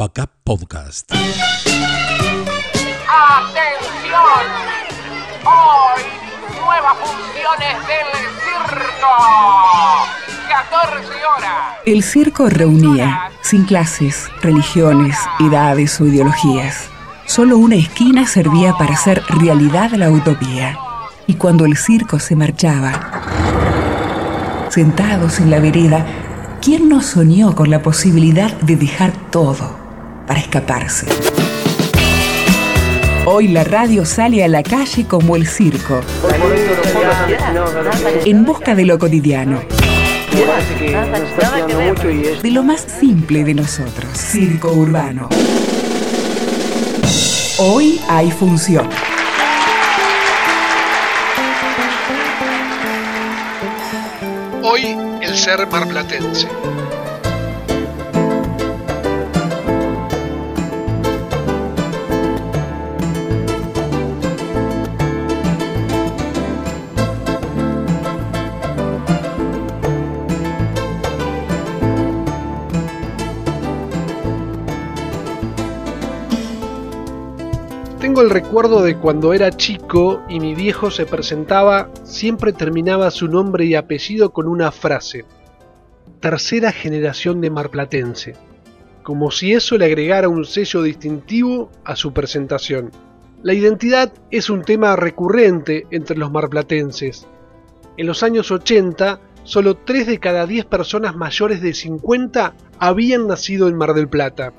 Backup Podcast. ¡Atención! Hoy, nuevas funciones del circo. 14 horas. El circo reunía, sin clases, religiones, edades o ideologías. Solo una esquina servía para hacer realidad la utopía. Y cuando el circo se marchaba, sentados en la vereda, ¿quién no soñó con la posibilidad de dejar todo para escaparse? Hoy la radio sale a la calle como el circo, en busca de lo cotidiano, de lo más simple de nosotros, circo urbano. Hoy hay función. Hoy el ser marplatense. El recuerdo de cuando era chico y mi viejo se presentaba, siempre terminaba su nombre y apellido con una frase. Tercera generación de marplatense. Como si eso le agregara un sello distintivo a su presentación. La identidad es un tema recurrente entre los marplatenses. En los años 80, solo 3 de cada 10 personas mayores de 50 habían nacido en Mar del Plata.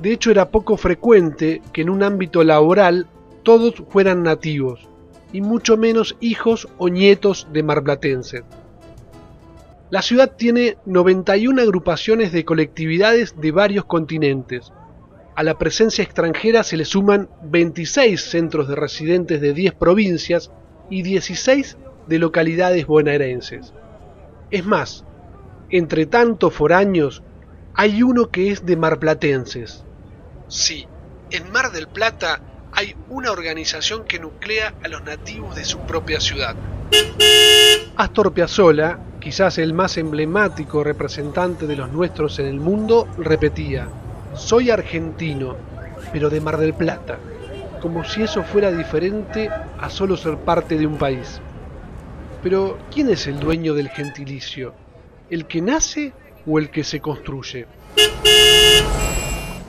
De hecho, era poco frecuente que en un ámbito laboral todos fueran nativos, y mucho menos hijos o nietos de marplatenses. La ciudad tiene 91 agrupaciones de colectividades de varios continentes. A la presencia extranjera se le suman 26 centros de residentes de 10 provincias y 16 de localidades bonaerenses. Es más, entre tantos foráneos, hay uno que es de marplatenses, Sí, en Mar del Plata hay una organización que nuclea a los nativos de su propia ciudad. Astor Piazzolla, quizás el más emblemático representante de los nuestros en el mundo, repetía, soy argentino, pero de Mar del Plata, como si eso fuera diferente a solo ser parte de un país. Pero, ¿quién es el dueño del gentilicio? ¿El que nace o el que se construye?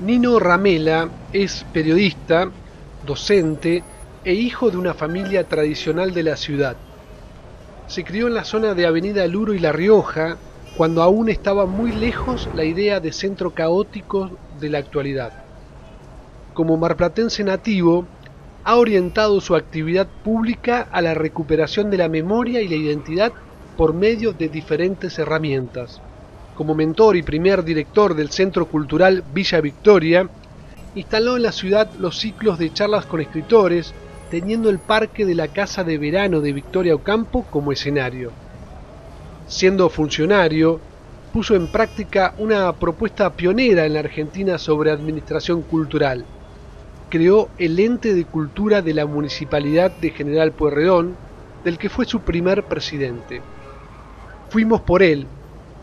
Nino Ramela es periodista, docente e hijo de una familia tradicional de la ciudad. Se crió en la zona de Avenida Luro y La Rioja, cuando aún estaba muy lejos la idea de centro caótico de la actualidad. Como marplatense nativo, ha orientado su actividad pública a la recuperación de la memoria y la identidad por medio de diferentes herramientas como mentor y primer director del Centro Cultural Villa Victoria, instaló en la ciudad los ciclos de charlas con escritores, teniendo el parque de la Casa de Verano de Victoria Ocampo como escenario. Siendo funcionario, puso en práctica una propuesta pionera en la Argentina sobre administración cultural. Creó el ente de cultura de la Municipalidad de General Pueyrredón, del que fue su primer presidente. Fuimos por él,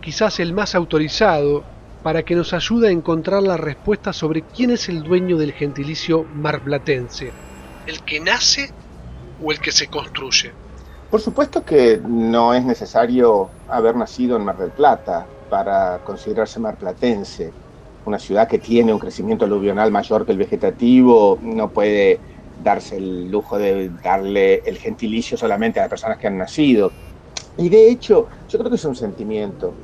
quizás el más autorizado, para que nos ayude a encontrar la respuesta sobre quién es el dueño del gentilicio marplatense, el que nace o el que se construye. Por supuesto que no es necesario haber nacido en Mar del Plata para considerarse marplatense. Una ciudad que tiene un crecimiento aluvional mayor que el vegetativo no puede darse el lujo de darle el gentilicio solamente a las personas que han nacido. Y de hecho, yo creo que es un sentimiento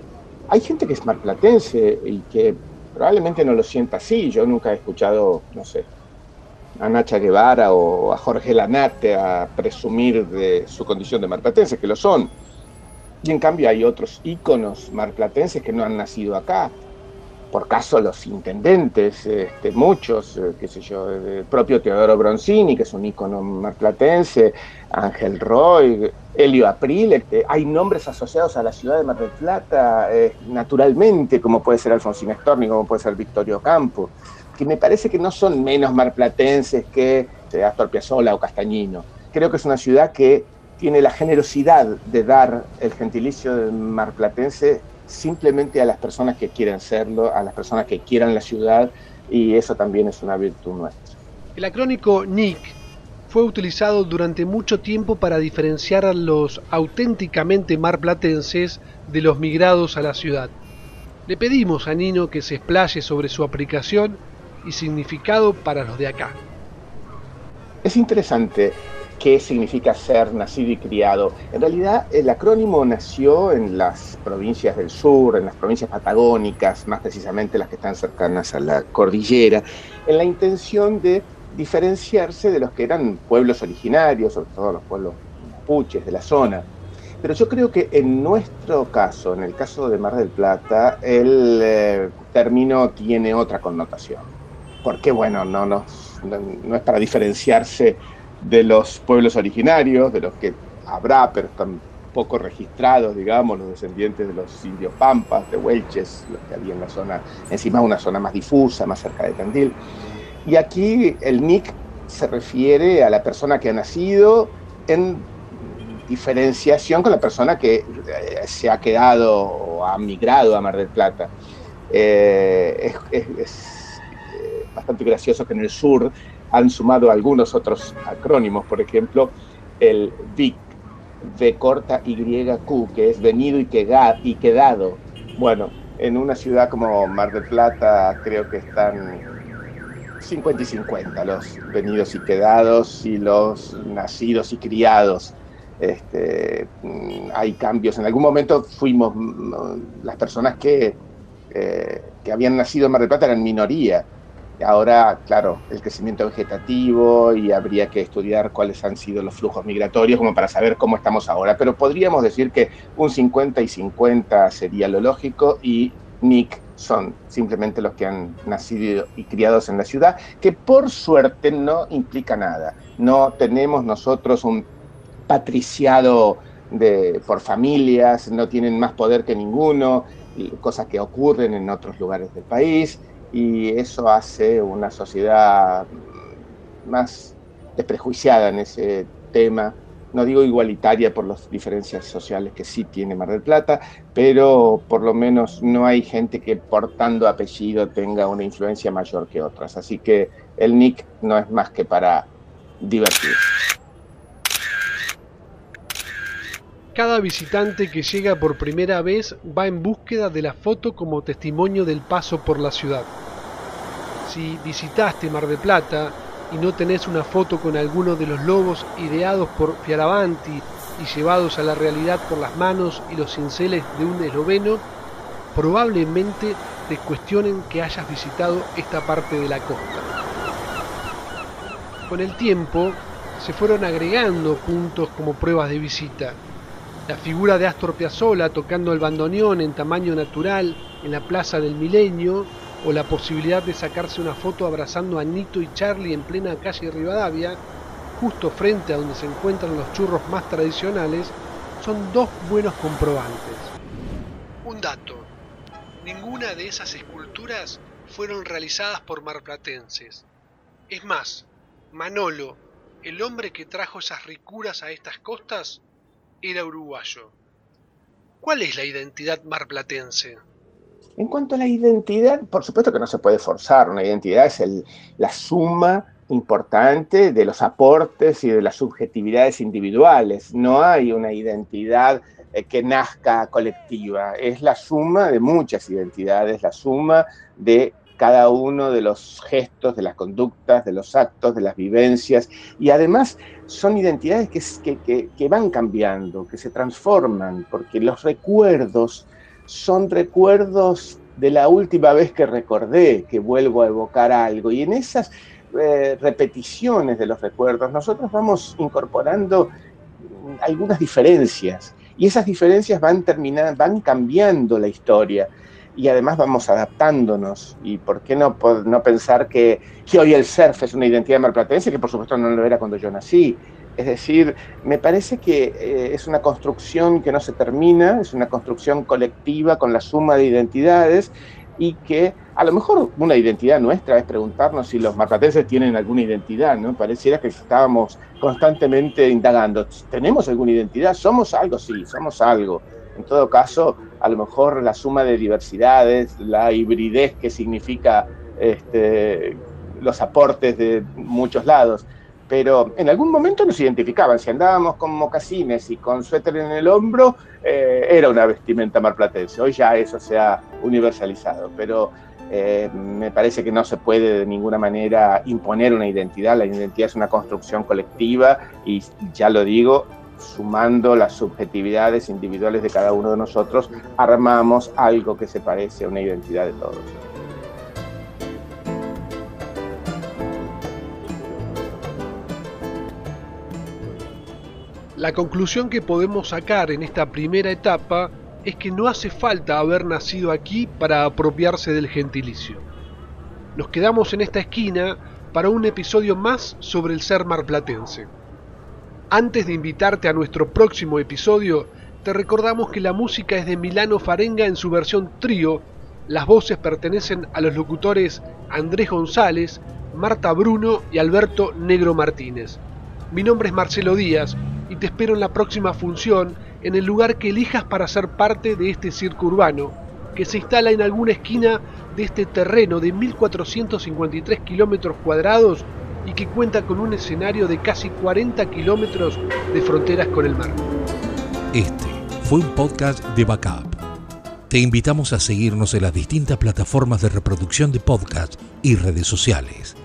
hay gente que es marplatense y que probablemente no lo sienta así. Yo nunca he escuchado, no sé, a Nacha Guevara o a Jorge Lanate a presumir de su condición de marplatense, que lo son. Y en cambio hay otros íconos marplatenses que no han nacido acá. Por caso los intendentes, este, muchos, eh, qué sé yo, el propio Teodoro Bronzini, que es un ícono marplatense, Ángel Roy, Helio Aprile, hay nombres asociados a la ciudad de Mar del Plata eh, naturalmente, como puede ser Alfonsín Storni, como puede ser Victorio Campo, que me parece que no son menos marplatenses que eh, Astor Piazzolla o Castañino. Creo que es una ciudad que tiene la generosidad de dar el gentilicio de marplatense simplemente a las personas que quieren serlo, a las personas que quieran la ciudad y eso también es una virtud nuestra. El acrónico NIC fue utilizado durante mucho tiempo para diferenciar a los auténticamente marplatenses de los migrados a la ciudad. Le pedimos a Nino que se explaye sobre su aplicación y significado para los de acá. Es interesante qué significa ser nacido y criado. En realidad, el acrónimo nació en las provincias del sur, en las provincias patagónicas, más precisamente las que están cercanas a la cordillera, en la intención de diferenciarse de los que eran pueblos originarios, sobre todo los pueblos mapuches de la zona. Pero yo creo que en nuestro caso, en el caso de Mar del Plata, el eh, término tiene otra connotación. Porque, bueno, no, no, no es para diferenciarse de los pueblos originarios, de los que habrá, pero están poco registrados, digamos, los descendientes de los indios pampas, de Huelches, los que había en la zona, encima una zona más difusa, más cerca de Tandil. Y aquí el NIC se refiere a la persona que ha nacido en diferenciación con la persona que eh, se ha quedado o ha migrado a Mar del Plata. Eh, es, eh, bastante gracioso que en el sur han sumado algunos otros acrónimos, por ejemplo, el VIC, V corta YQ, que es venido y, y quedado. Bueno, en una ciudad como Mar del Plata creo que están 50 y 50 los venidos y quedados y los nacidos y criados. Este, mm, hay cambios. En algún momento fuimos mm, las personas que, eh, que habían nacido en Mar del Plata eran minoría Ahora, claro, el crecimiento vegetativo y habría que estudiar cuáles han sido los flujos migratorios como para saber cómo estamos ahora. Pero podríamos decir que un 50 y 50 sería lo lógico y NIC son simplemente los que han nacido y criados en la ciudad, que por suerte no implica nada. No tenemos nosotros un patriciado de, por familias, no tienen más poder que ninguno, cosas que ocurren en otros lugares del país y eso hace una sociedad más desprejuiciada en ese tema. No digo igualitaria por las diferencias sociales que sí tiene Mar del Plata, pero por lo menos no hay gente que portando apellido tenga una influencia mayor que otras. Así que el nick no es más que para divertir. Cada visitante que llega por primera vez va en búsqueda de la foto como testimonio del paso por la ciudad. Si visitaste Mar de Plata y no tenés una foto con alguno de los lobos ideados por Fiaravanti y llevados a la realidad por las manos y los cinceles de un esloveno, probablemente te cuestionen que hayas visitado esta parte de la costa. Con el tiempo se fueron agregando puntos como pruebas de visita la figura de Astor Piazzolla tocando el bandoneón en tamaño natural en la Plaza del Milenio, o la posibilidad de sacarse una foto abrazando a Nito y Charlie en plena calle Rivadavia, justo frente a donde se encuentran los churros más tradicionales, son dos buenos comprobantes. Un dato. Ninguna de esas esculturas fueron realizadas por marplatenses. Es más, Manolo, el hombre que trajo esas ricuras a estas costas, era uruguayo. ¿Cuál es la identidad marplatense? En cuanto a la identidad, por supuesto que no se puede forzar, una identidad es la suma importante de los aportes y de las subjetividades individuales. No hay una identidad eh, que nazca colectiva, es la suma de muchas identidades, la suma de cada uno de los gestos, de las conductas, de los actos, de las vivencias, y además son identidades que, que, van cambiando, que se transforman, porque los recuerdos son recuerdos de la última vez que recordé, que vuelvo a evocar algo, y en esas eh, repeticiones de los recuerdos nosotros vamos incorporando algunas diferencias, y esas diferencias van, van cambiando la historia y además vamos adaptándonos. Y por qué no, no pensar que, que, hoy el surf es una identidad marplatense, que por supuesto no lo era cuando yo nací. Es decir, me parece que eh, es una construcción que no se termina, es una construcción colectiva con la suma de identidades y que a lo mejor una identidad nuestra es preguntarnos si los marplatenses tienen alguna identidad, ¿no? Pareciera que estábamos constantemente indagando, ¿tenemos alguna identidad? ¿Somos algo? Sí, somos algo en todo caso, a lo mejor la suma de diversidades, la hibridez que significa este, los aportes de muchos lados. Pero en algún momento nos identificaban, si andábamos con mocasines y con suéter en el hombro, eh, era una vestimenta marplatense. Hoy ya eso se ha universalizado, pero eh, me parece que no se puede de ninguna manera imponer una identidad. La identidad es una construcción colectiva y ya lo digo, sumando las subjetividades individuales de cada uno de nosotros, armamos algo que se parece a una identidad de todos. La conclusión que podemos sacar en esta primera etapa es que no hace falta haber nacido aquí para apropiarse del gentilicio. Nos quedamos en esta esquina para un episodio más sobre el ser marplatense. Antes de invitarte a nuestro próximo episodio, te recordamos que la música es de Milano Farenga en su versión trío. Las voces pertenecen a los locutores Andrés González, Marta Bruno y Alberto Negro Martínez. Mi nombre es Marcelo Díaz y te espero en la próxima función en el lugar que elijas para ser parte de este circo urbano, que se instala en alguna esquina de este terreno de 1453 kilómetros cuadrados y que cuenta con un escenario de casi 40 kilómetros de fronteras con el mar. Este fue un podcast de Backup. Te invitamos a seguirnos en las distintas plataformas de reproducción de podcast y redes sociales.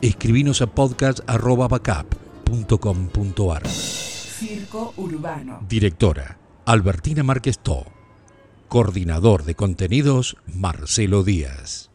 Escribinos a podcast.backup.com.ar. Circo Urbano. Directora, Albertina Márquez Tó. Coordinador de contenidos, Marcelo Díaz.